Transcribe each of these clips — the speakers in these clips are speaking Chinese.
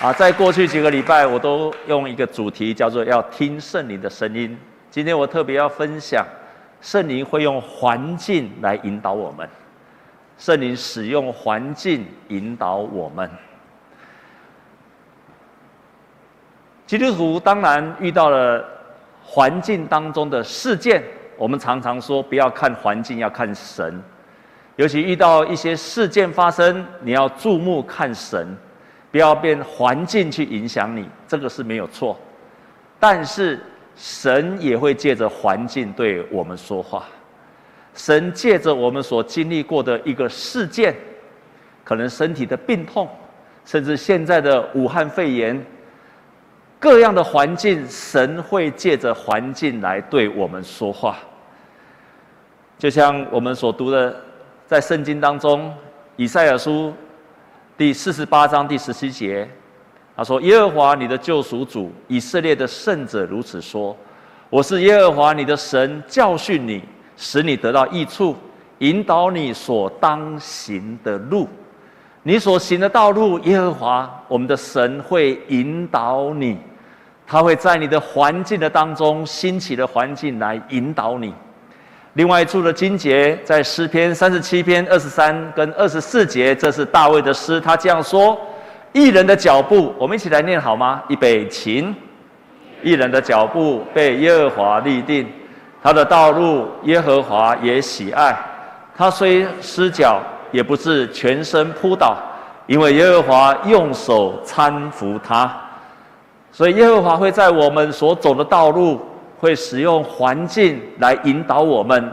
啊，在过去几个礼拜，我都用一个主题叫做“要听圣灵的声音”。今天我特别要分享，圣灵会用环境来引导我们。圣灵使用环境引导我们。基督徒当然遇到了环境当中的事件，我们常常说不要看环境，要看神。尤其遇到一些事件发生，你要注目看神。不要变环境去影响你，这个是没有错。但是神也会借着环境对我们说话。神借着我们所经历过的一个事件，可能身体的病痛，甚至现在的武汉肺炎，各样的环境，神会借着环境来对我们说话。就像我们所读的，在圣经当中，以赛亚书。第四十八章第十七节，他说：“耶和华你的救赎主，以色列的圣者如此说：我是耶和华你的神，教训你，使你得到益处，引导你所当行的路。你所行的道路，耶和华我们的神会引导你，他会在你的环境的当中兴起的环境来引导你。”另外一处的经节，在诗篇三十七篇二十三跟二十四节，这是大卫的诗。他这样说：“义人的脚步，我们一起来念好吗？预备起。义人的脚步被耶和华立定，他的道路耶和华也喜爱。他虽失脚，也不是全身扑倒，因为耶和华用手搀扶他。所以耶和华会在我们所走的道路。”会使用环境来引导我们，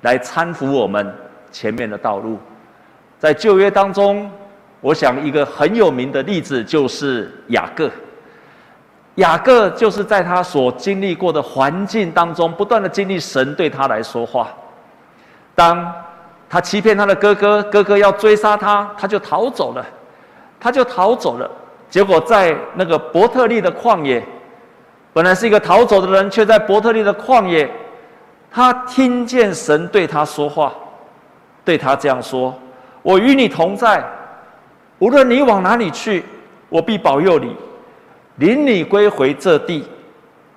来搀扶我们前面的道路。在旧约当中，我想一个很有名的例子就是雅各。雅各就是在他所经历过的环境当中，不断的经历神对他来说话。当他欺骗他的哥哥，哥哥要追杀他，他就逃走了，他就逃走了。结果在那个伯特利的旷野。本来是一个逃走的人，却在伯特利的旷野，他听见神对他说话，对他这样说：“我与你同在，无论你往哪里去，我必保佑你，领你归回这地，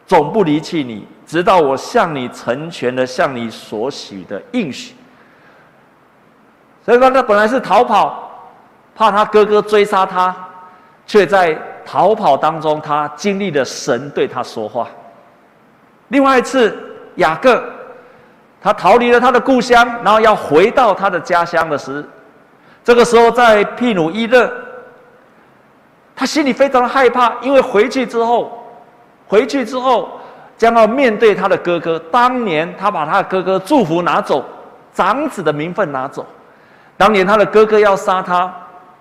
总不离弃你，直到我向你成全了向你所许的应许。”所以说，他本来是逃跑，怕他哥哥追杀他，却在。逃跑当中，他经历了神对他说话。另外一次，雅各，他逃离了他的故乡，然后要回到他的家乡的时，这个时候在庇努伊勒，他心里非常害怕，因为回去之后，回去之后将要面对他的哥哥。当年他把他的哥哥祝福拿走，长子的名分拿走。当年他的哥哥要杀他，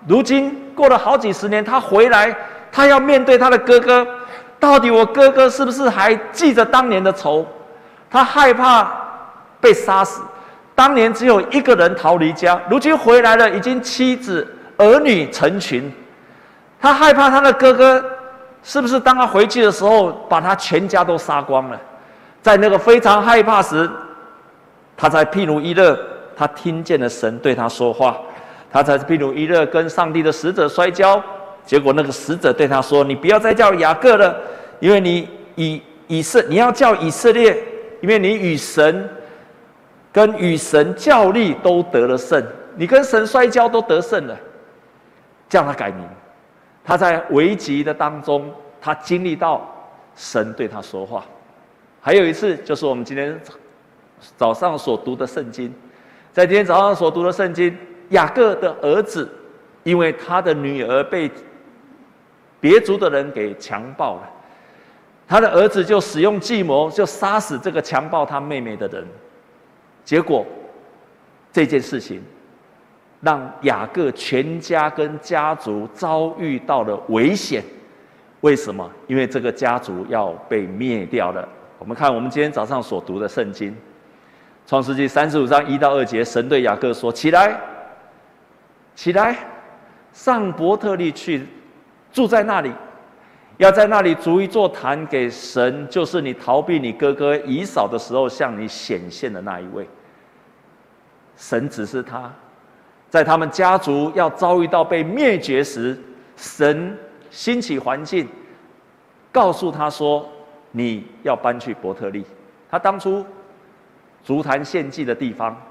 如今过了好几十年，他回来。他要面对他的哥哥，到底我哥哥是不是还记着当年的仇？他害怕被杀死。当年只有一个人逃离家，如今回来了，已经妻子儿女成群。他害怕他的哥哥是不是当他回去的时候，把他全家都杀光了？在那个非常害怕时，他在毗努伊勒，他听见了神对他说话。他在毗努伊勒跟上帝的使者摔跤。结果那个使者对他说：“你不要再叫雅各了，因为你以以色你要叫以色列，因为你与神跟与神较力都得了胜，你跟神摔跤都得胜了。”叫他改名。他在危急的当中，他经历到神对他说话。还有一次，就是我们今天早上所读的圣经，在今天早上所读的圣经，雅各的儿子，因为他的女儿被。别族的人给强暴了，他的儿子就使用计谋，就杀死这个强暴他妹妹的人。结果这件事情让雅各全家跟家族遭遇到了危险。为什么？因为这个家族要被灭掉了。我们看我们今天早上所读的圣经，《创世纪》三十五章一到二节，神对雅各说：“起来，起来，上伯特利去。”住在那里，要在那里筑一座坛给神，就是你逃避你哥哥以扫的时候向你显现的那一位。神只是他，在他们家族要遭遇到被灭绝时，神兴起环境，告诉他说：“你要搬去伯特利。”他当初筑坛献祭的地方，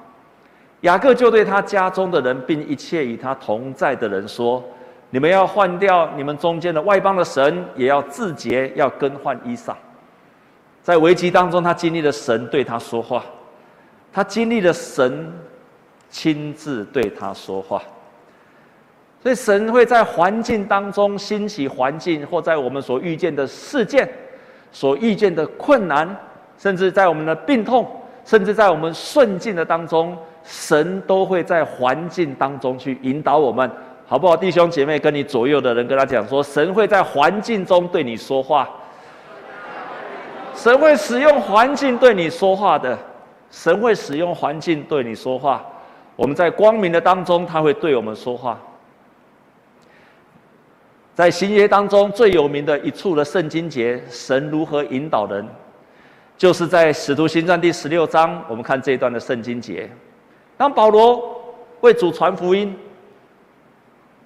雅各就对他家中的人，并一切与他同在的人说：“你们要换掉你们中间的外邦的神，也要自洁，要更换衣裳。”在危机当中，他经历了神对他说话，他经历了神亲自对他说话。所以，神会在环境当中兴起环境，或在我们所遇见的事件、所遇见的困难，甚至在我们的病痛，甚至在我们顺境的当中，神都会在环境当中去引导我们，好不好？弟兄姐妹，跟你左右的人跟他讲说，神会在环境中对你说话。神会使用环境对你说话的，神会使用环境对你说话。我们在光明的当中，他会对我们说话。在新约当中最有名的一处的圣经节，神如何引导人，就是在使徒行传第十六章。我们看这一段的圣经节，当保罗为主传福音，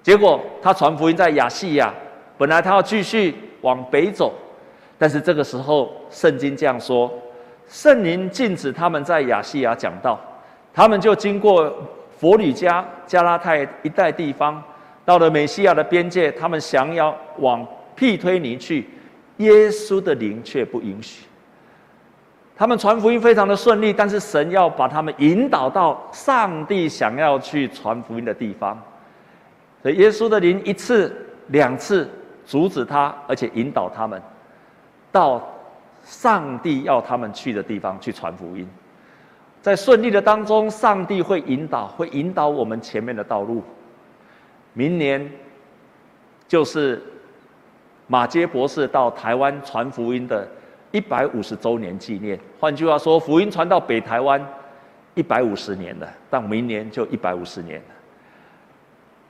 结果他传福音在亚细亚，本来他要继续往北走，但是这个时候圣经这样说：圣灵禁止他们在亚细亚讲道，他们就经过佛吕家、加拉太一带地方。到了美西亚的边界，他们想要往庇推尼去，耶稣的灵却不允许。他们传福音非常的顺利，但是神要把他们引导到上帝想要去传福音的地方。所以耶稣的灵一次、两次阻止他，而且引导他们到上帝要他们去的地方去传福音。在顺利的当中，上帝会引导，会引导我们前面的道路。明年就是马杰博士到台湾传福音的一百五十周年纪念。换句话说，福音传到北台湾一百五十年了，到明年就一百五十年了。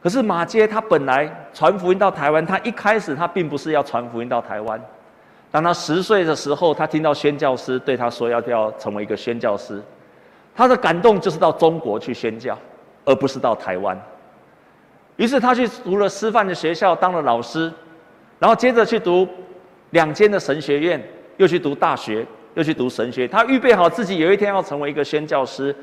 可是马街他本来传福音到台湾，他一开始他并不是要传福音到台湾。当他十岁的时候，他听到宣教师对他说要要成为一个宣教师，他的感动就是到中国去宣教，而不是到台湾。于是他去读了师范的学校，当了老师，然后接着去读两间的神学院，又去读大学，又去读神学。他预备好自己有一天要成为一个宣教师，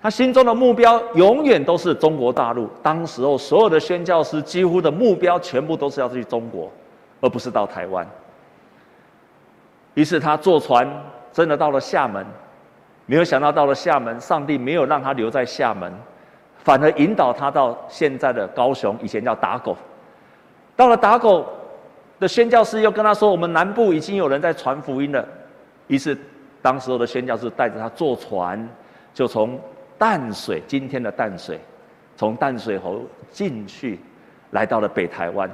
他心中的目标永远都是中国大陆。当时候所有的宣教师几乎的目标全部都是要去中国，而不是到台湾。于是他坐船真的到了厦门，没有想到到了厦门，上帝没有让他留在厦门。反而引导他到现在的高雄，以前叫打狗。到了打狗的宣教师又跟他说：“我们南部已经有人在传福音了。”于是，当时候的宣教师带着他坐船，就从淡水，今天的淡水，从淡水河进去，来到了北台湾。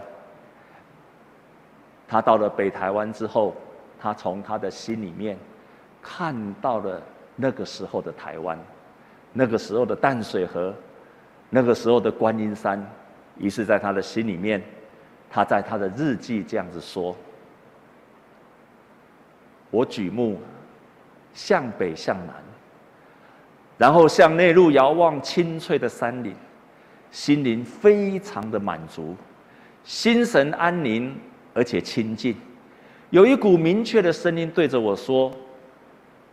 他到了北台湾之后，他从他的心里面看到了那个时候的台湾，那个时候的淡水河。那个时候的观音山，于是在他的心里面，他在他的日记这样子说：“我举目向北向南，然后向内陆遥望青翠的山岭，心灵非常的满足，心神安宁而且清净，有一股明确的声音对着我说：‘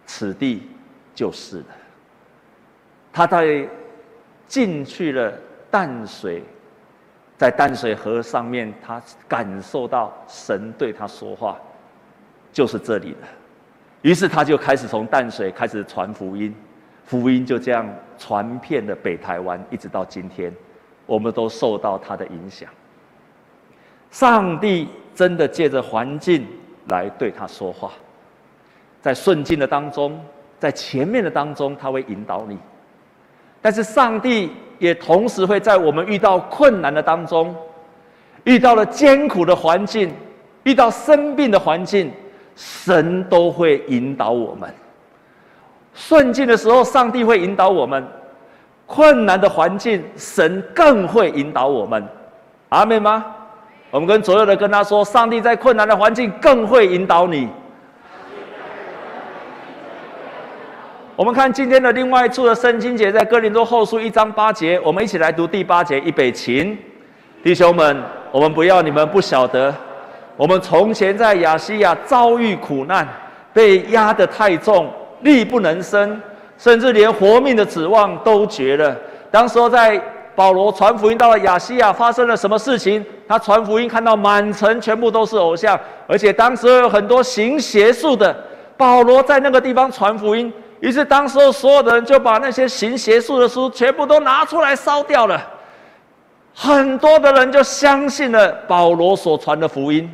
此地就是了。’他在。”进去了淡水，在淡水河上面，他感受到神对他说话，就是这里了。于是他就开始从淡水开始传福音，福音就这样传遍了北台湾，一直到今天，我们都受到他的影响。上帝真的借着环境来对他说话，在顺境的当中，在前面的当中，他会引导你。但是上帝也同时会在我们遇到困难的当中，遇到了艰苦的环境，遇到生病的环境，神都会引导我们。顺境的时候，上帝会引导我们；困难的环境，神更会引导我们。阿们吗？我们跟左右的跟他说：上帝在困难的环境更会引导你。我们看今天的另外一处的圣经节，在哥林多后书一章八节，我们一起来读第八节，预备起，弟兄们，我们不要你们不晓得，我们从前在亚细亚遭遇苦难，被压得太重，力不能生，甚至连活命的指望都绝了。当时候在保罗传福音到了亚细亚，发生了什么事情？他传福音看到满城全部都是偶像，而且当时有很多行邪术的。保罗在那个地方传福音，于是当时候所有的人就把那些行邪术的书全部都拿出来烧掉了。很多的人就相信了保罗所传的福音，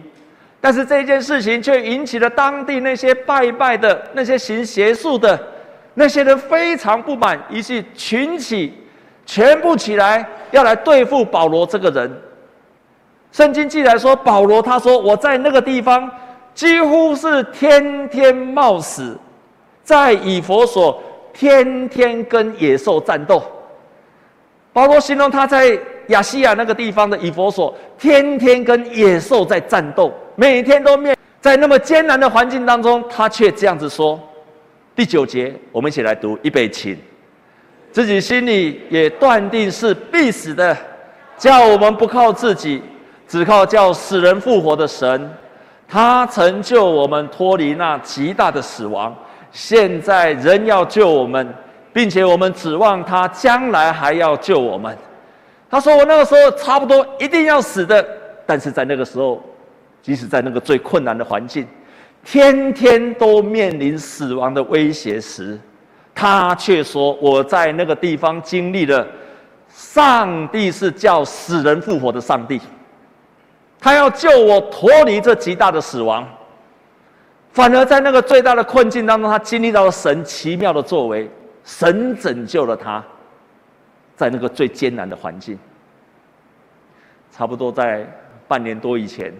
但是这件事情却引起了当地那些拜拜的、那些行邪术的那些人非常不满，于是群起。全部起来，要来对付保罗这个人。圣经记载说，保罗他说：“我在那个地方，几乎是天天冒死，在以弗所天天跟野兽战斗。”保罗形容他在亚细亚那个地方的以弗所，天天跟野兽在战斗，每天都面在那么艰难的环境当中，他却这样子说。第九节，我们一起来读，预备起。自己心里也断定是必死的，叫我们不靠自己，只靠叫死人复活的神。他曾救我们脱离那极大的死亡，现在仍要救我们，并且我们指望他将来还要救我们。他说：“我那个时候差不多一定要死的，但是在那个时候，即使在那个最困难的环境，天天都面临死亡的威胁时。”他却说：“我在那个地方经历了，上帝是叫死人复活的上帝，他要救我脱离这极大的死亡。反而在那个最大的困境当中，他经历到了神奇妙的作为，神拯救了他，在那个最艰难的环境。差不多在半年多以前，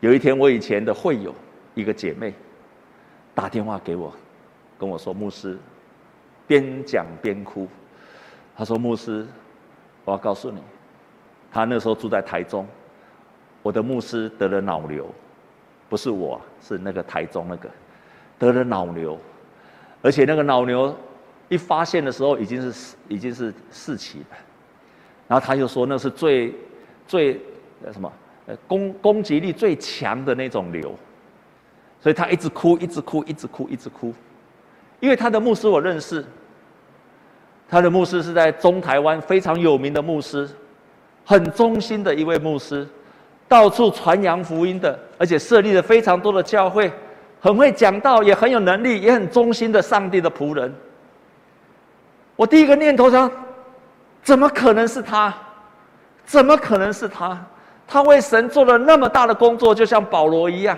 有一天，我以前的会友一个姐妹打电话给我。”跟我说，牧师，边讲边哭。他说：“牧师，我要告诉你，他那时候住在台中，我的牧师得了脑瘤，不是我，是那个台中那个得了脑瘤，而且那个脑瘤一发现的时候已经是已经是四期了。然后他就说，那是最最呃什么呃攻攻击力最强的那种瘤，所以他一直哭，一直哭，一直哭，一直哭。”因为他的牧师我认识，他的牧师是在中台湾非常有名的牧师，很忠心的一位牧师，到处传扬福音的，而且设立了非常多的教会，很会讲道，也很有能力，也很忠心的上帝的仆人。我第一个念头想，怎么可能是他？怎么可能是他？他为神做了那么大的工作，就像保罗一样，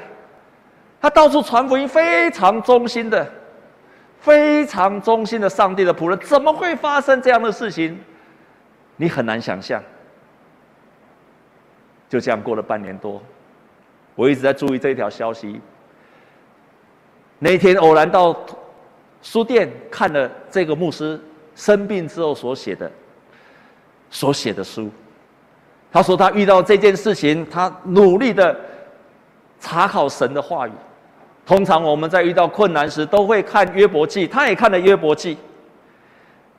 他到处传福音，非常忠心的。非常忠心的上帝的仆人，怎么会发生这样的事情？你很难想象。就这样过了半年多，我一直在注意这条消息。那天偶然到书店看了这个牧师生病之后所写的所写的书，他说他遇到这件事情，他努力的查考神的话语。通常我们在遇到困难时，都会看约伯记。他也看了约伯记。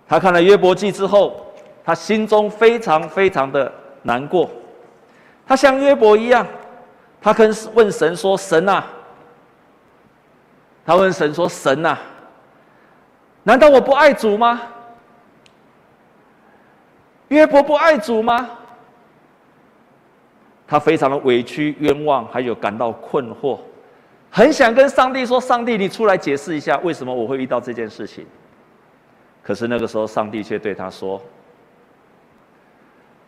他看了约伯记之后，他心中非常非常的难过。他像约伯一样，他跟问神说：“神啊！”他问神说：“神啊，难道我不爱主吗？约伯不爱主吗？”他非常的委屈、冤枉，还有感到困惑。很想跟上帝说：“上帝，你出来解释一下，为什么我会遇到这件事情？”可是那个时候，上帝却对他说：“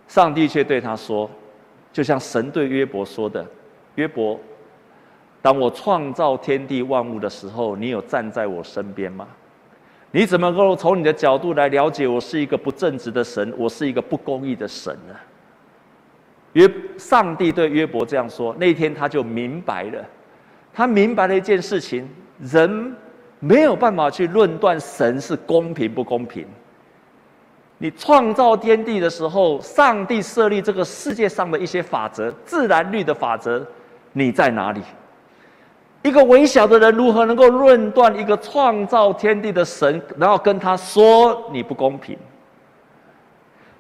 上帝却对他说，就像神对约伯说的：‘约伯，当我创造天地万物的时候，你有站在我身边吗？你怎么能够从你的角度来了解我是一个不正直的神，我是一个不公义的神呢？’约上帝对约伯这样说，那天他就明白了。”他明白了一件事情：人没有办法去论断神是公平不公平。你创造天地的时候，上帝设立这个世界上的一些法则、自然律的法则，你在哪里？一个微小的人如何能够论断一个创造天地的神，然后跟他说你不公平？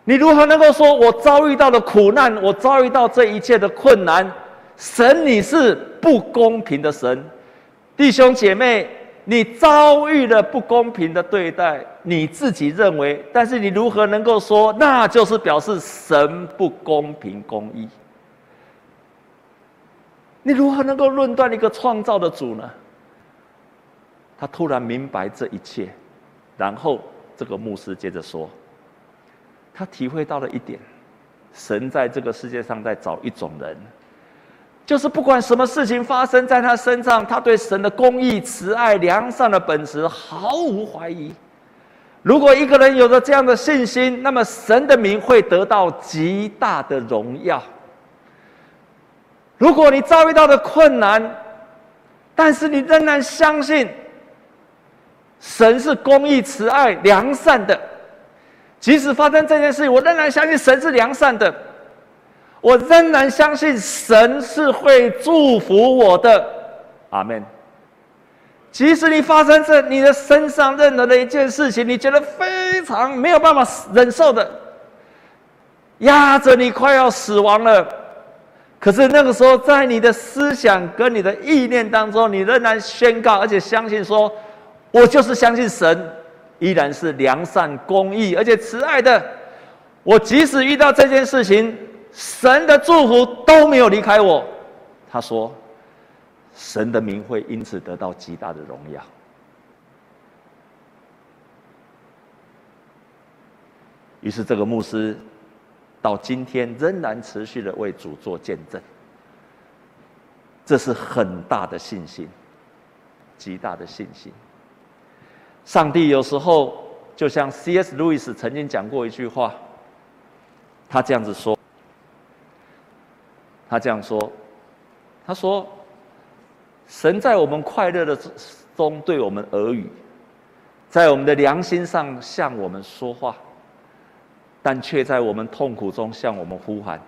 你如何能够说我遭遇到的苦难，我遭遇到这一切的困难，神你是不公平的神，弟兄姐妹，你遭遇了不公平的对待，你自己认为，但是你如何能够说，那就是表示神不公平公义？你如何能够论断一个创造的主呢？他突然明白这一切，然后这个牧师接着说，他体会到了一点，神在这个世界上在找一种人。就是不管什么事情发生在他身上，他对神的公义、慈爱、良善的本质毫无怀疑。如果一个人有着这样的信心，那么神的名会得到极大的荣耀。如果你遭遇到的困难，但是你仍然相信神是公义、慈爱、良善的，即使发生这件事，我仍然相信神是良善的。我仍然相信神是会祝福我的，阿门。即使你发生在你的身上任何的一件事情，你觉得非常没有办法忍受的，压着你快要死亡了，可是那个时候，在你的思想跟你的意念当中，你仍然宣告，而且相信说，我就是相信神依然是良善、公义而且慈爱的。我即使遇到这件事情。神的祝福都没有离开我，他说：“神的名会因此得到极大的荣耀。”于是，这个牧师到今天仍然持续的为主做见证，这是很大的信心，极大的信心。上帝有时候就像 C.S. 路易斯曾经讲过一句话，他这样子说。他这样说：“他说，神在我们快乐的中对我们耳语，在我们的良心上向我们说话，但却在我们痛苦中向我们呼喊。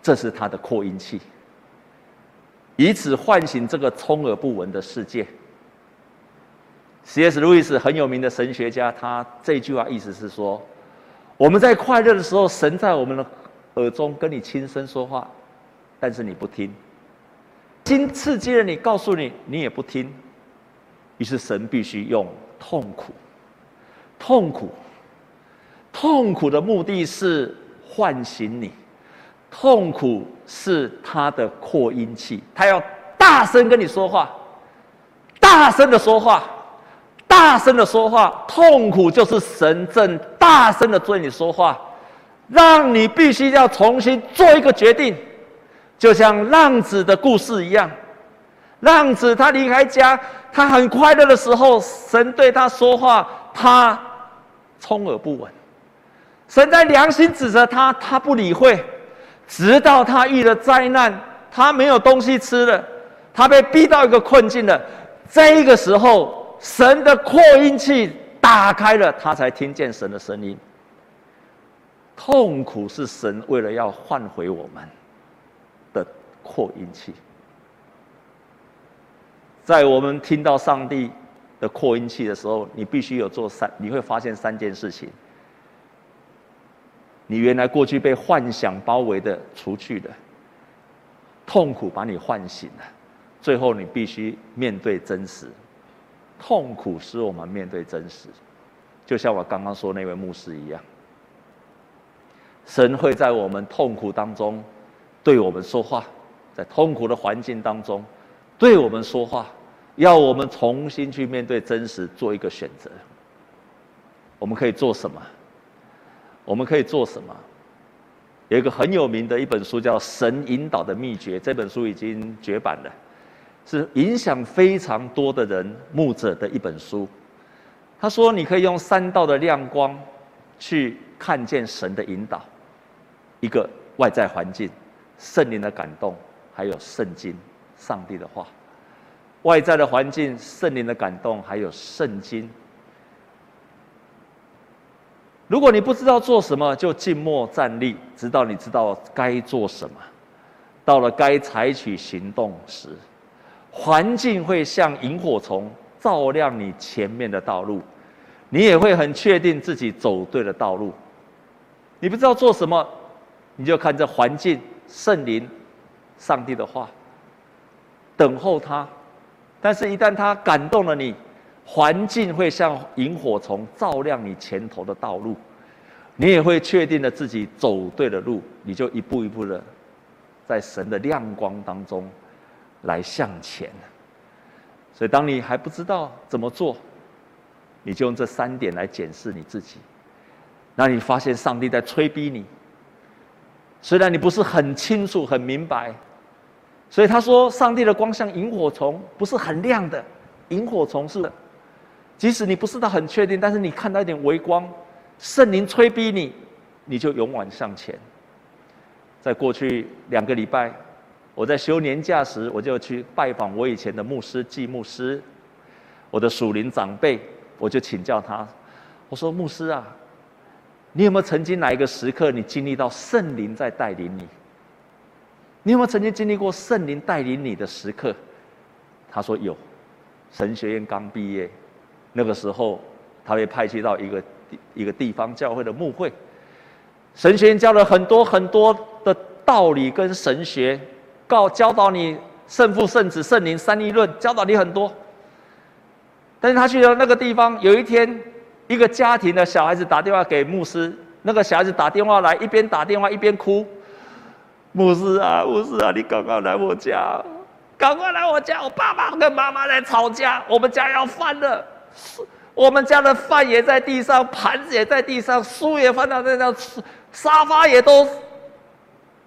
这是他的扩音器，以此唤醒这个充耳不闻的世界。”C.S. 路易斯很有名的神学家，他这句话意思是说：我们在快乐的时候，神在我们的。耳中跟你轻声说话，但是你不听，经刺激了你，告诉你，你也不听，于是神必须用痛苦，痛苦，痛苦的目的是唤醒你，痛苦是他的扩音器，他要大声跟你说话，大声的说话，大声的说话，痛苦就是神正大声的对你说话。让你必须要重新做一个决定，就像浪子的故事一样。浪子他离开家，他很快乐的时候，神对他说话，他充耳不闻。神在良心指责他，他不理会，直到他遇了灾难，他没有东西吃了，他被逼到一个困境了。这个时候，神的扩音器打开了，他才听见神的声音。痛苦是神为了要唤回我们的扩音器，在我们听到上帝的扩音器的时候，你必须有做三，你会发现三件事情：你原来过去被幻想包围的除去的，痛苦把你唤醒了，最后你必须面对真实。痛苦使我们面对真实，就像我刚刚说那位牧师一样。神会在我们痛苦当中对我们说话，在痛苦的环境当中对我们说话，要我们重新去面对真实，做一个选择。我们可以做什么？我们可以做什么？有一个很有名的一本书叫《神引导的秘诀》，这本书已经绝版了，是影响非常多的人牧者的一本书。他说：“你可以用三道的亮光去看见神的引导。”一个外在环境，圣灵的感动，还有圣经，上帝的话。外在的环境，圣灵的感动，还有圣经。如果你不知道做什么，就静默站立，直到你知道该做什么。到了该采取行动时，环境会像萤火虫照亮你前面的道路，你也会很确定自己走对了道路。你不知道做什么，你就看这环境、圣灵、上帝的话，等候他。但是，一旦他感动了你，环境会像萤火虫照亮你前头的道路，你也会确定了自己走对了路，你就一步一步的在神的亮光当中来向前。所以，当你还不知道怎么做，你就用这三点来检视你自己。那你发现上帝在催逼你，虽然你不是很清楚、很明白。所以他说：“上帝的光像萤火虫，不是很亮的。萤火虫是，即使你不是他很确定，但是你看到一点微光，圣灵催逼你，你就勇往向前。在过去两个礼拜，我在休年假时，我就去拜访我以前的牧师季牧师，我的属灵长辈，我就请教他，我说：牧师啊，你有没有曾经哪一个时刻，你经历到圣灵在带领你？”你有没有曾经经历过圣灵带领你的时刻？他说有，神学院刚毕业，那个时候他被派去到一个一个地方教会的牧会，神学院教了很多很多的道理跟神学，告教导你圣父圣子圣灵三一论，教导你很多。但是他去了那个地方，有一天一个家庭的小孩子打电话给牧师，那个小孩子打电话来，一边打电话一边哭。牧师啊，牧师啊，你赶快来我家，赶快来我家！我爸爸跟妈妈在吵架，我们家要翻了，我们家的饭也在地上，盘子也在地上，书也翻到那张，沙发也都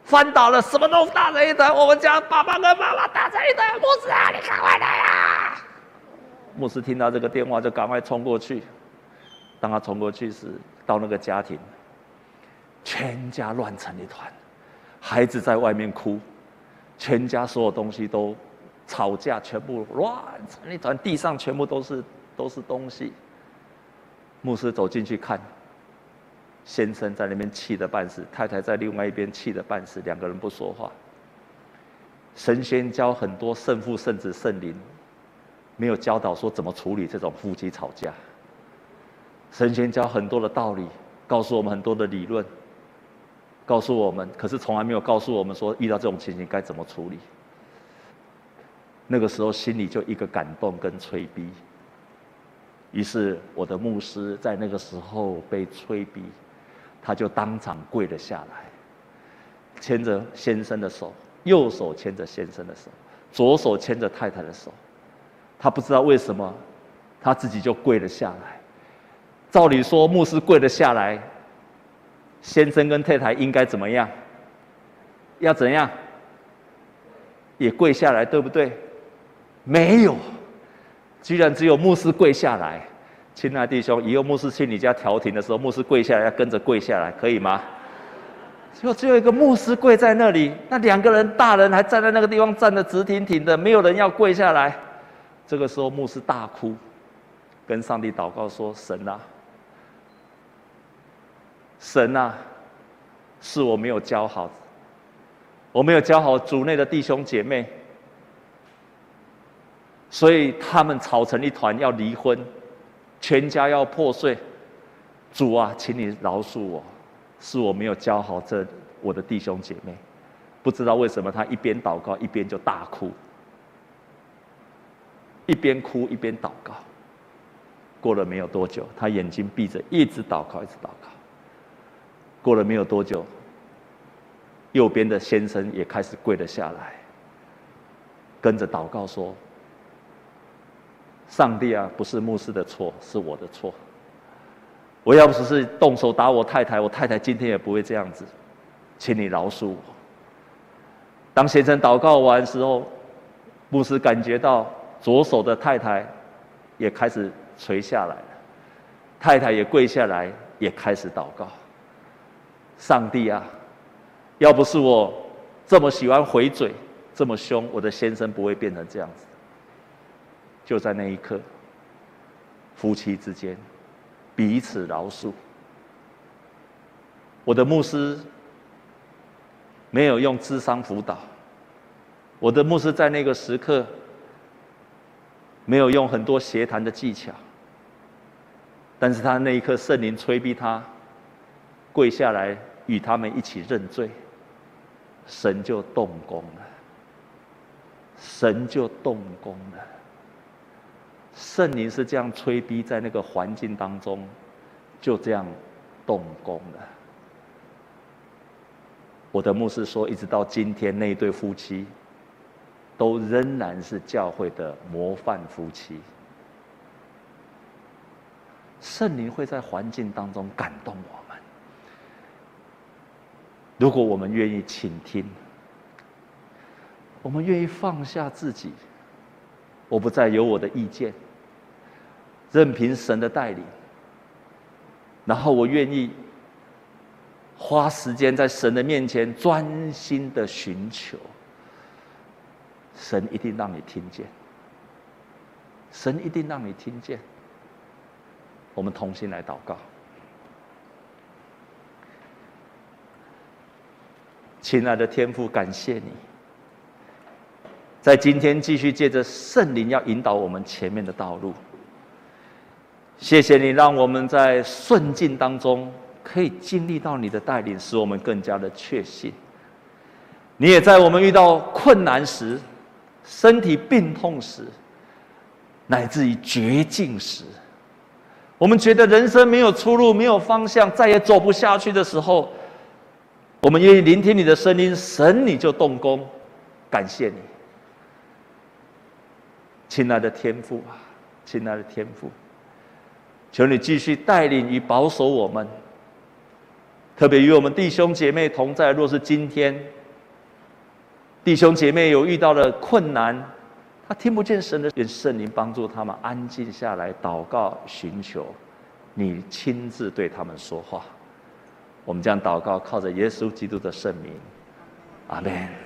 翻倒了，什么都打成一团。我们家爸爸跟妈妈打成一团。牧师啊，你赶快来啊！牧师听到这个电话就赶快冲过去。当他冲过去时，到那个家庭，全家乱成一团。孩子在外面哭，全家所有东西都吵架，全部乱成一团，地上全部都是都是东西。牧师走进去看，先生在那边气得半死，太太在另外一边气得半死，两个人不说话。神仙教很多圣父、圣子、圣灵，没有教导说怎么处理这种夫妻吵架。神仙教很多的道理，告诉我们很多的理论。告诉我们，可是从来没有告诉我们说遇到这种情形该怎么处理。那个时候心里就一个感动跟催逼，于是我的牧师在那个时候被催逼，他就当场跪了下来，牵着先生的手，右手牵着先生的手，左手牵着太太的手，他不知道为什么，他自己就跪了下来。照理说，牧师跪了下来。先生跟太太应该怎么样？要怎样？也跪下来，对不对？没有，居然只有牧师跪下来。亲爱的弟兄，以后牧师去你家调停的时候，牧师跪下来要跟着跪下来，可以吗？就只有一个牧师跪在那里，那两个人大人还站在那个地方站得直挺挺的，没有人要跪下来。这个时候，牧师大哭，跟上帝祷告说：“神啊！”神啊，是我没有教好，我没有教好主内的弟兄姐妹，所以他们吵成一团要离婚，全家要破碎。主啊，请你饶恕我，是我没有教好这我的弟兄姐妹。不知道为什么他一边祷告一边就大哭，一边哭一边祷告。过了没有多久，他眼睛闭着，一直祷告，一直祷告。过了没有多久，右边的先生也开始跪了下来，跟着祷告说：“上帝啊，不是牧师的错，是我的错。我要不是动手打我太太，我太太今天也不会这样子，请你饶恕我。”当先生祷告完时候，牧师感觉到左手的太太也开始垂下来了，太太也跪下来，也开始祷告。上帝啊，要不是我这么喜欢回嘴，这么凶，我的先生不会变成这样子。就在那一刻，夫妻之间彼此饶恕。我的牧师没有用智商辅导，我的牧师在那个时刻没有用很多协谈的技巧，但是他那一刻圣灵催逼他。跪下来与他们一起认罪，神就动工了。神就动工了。圣灵是这样催逼，在那个环境当中，就这样动工了。我的牧师说，一直到今天，那一对夫妻都仍然是教会的模范夫妻。圣灵会在环境当中感动我们，如果我们愿意倾听，我们愿意放下自己，我不再有我的意见，任凭神的带领，然后我愿意。花时间在神的面前专心的寻求，神一定让你听见。神一定让你听见。我们同心来祷告，亲爱的天父，感谢你，在今天继续借着圣灵要引导我们前面的道路。谢谢你，让我们在顺境当中。可以经历到你的带领，使我们更加的确信。你也在我们遇到困难时、身体病痛时，乃至于绝境时，我们觉得人生没有出路、没有方向、再也走不下去的时候，我们愿意聆听你的声音，神你就动工。感谢你，亲爱的天父啊，亲爱的天父，求你继续带领与保守我们。特别与我们弟兄姐妹同在。若是今天弟兄姐妹有遇到了困难，他听不见神的，愿圣灵帮助他们安静下来，祷告寻求你亲自对他们说话。我们将祷告靠着耶稣基督的圣名，阿门。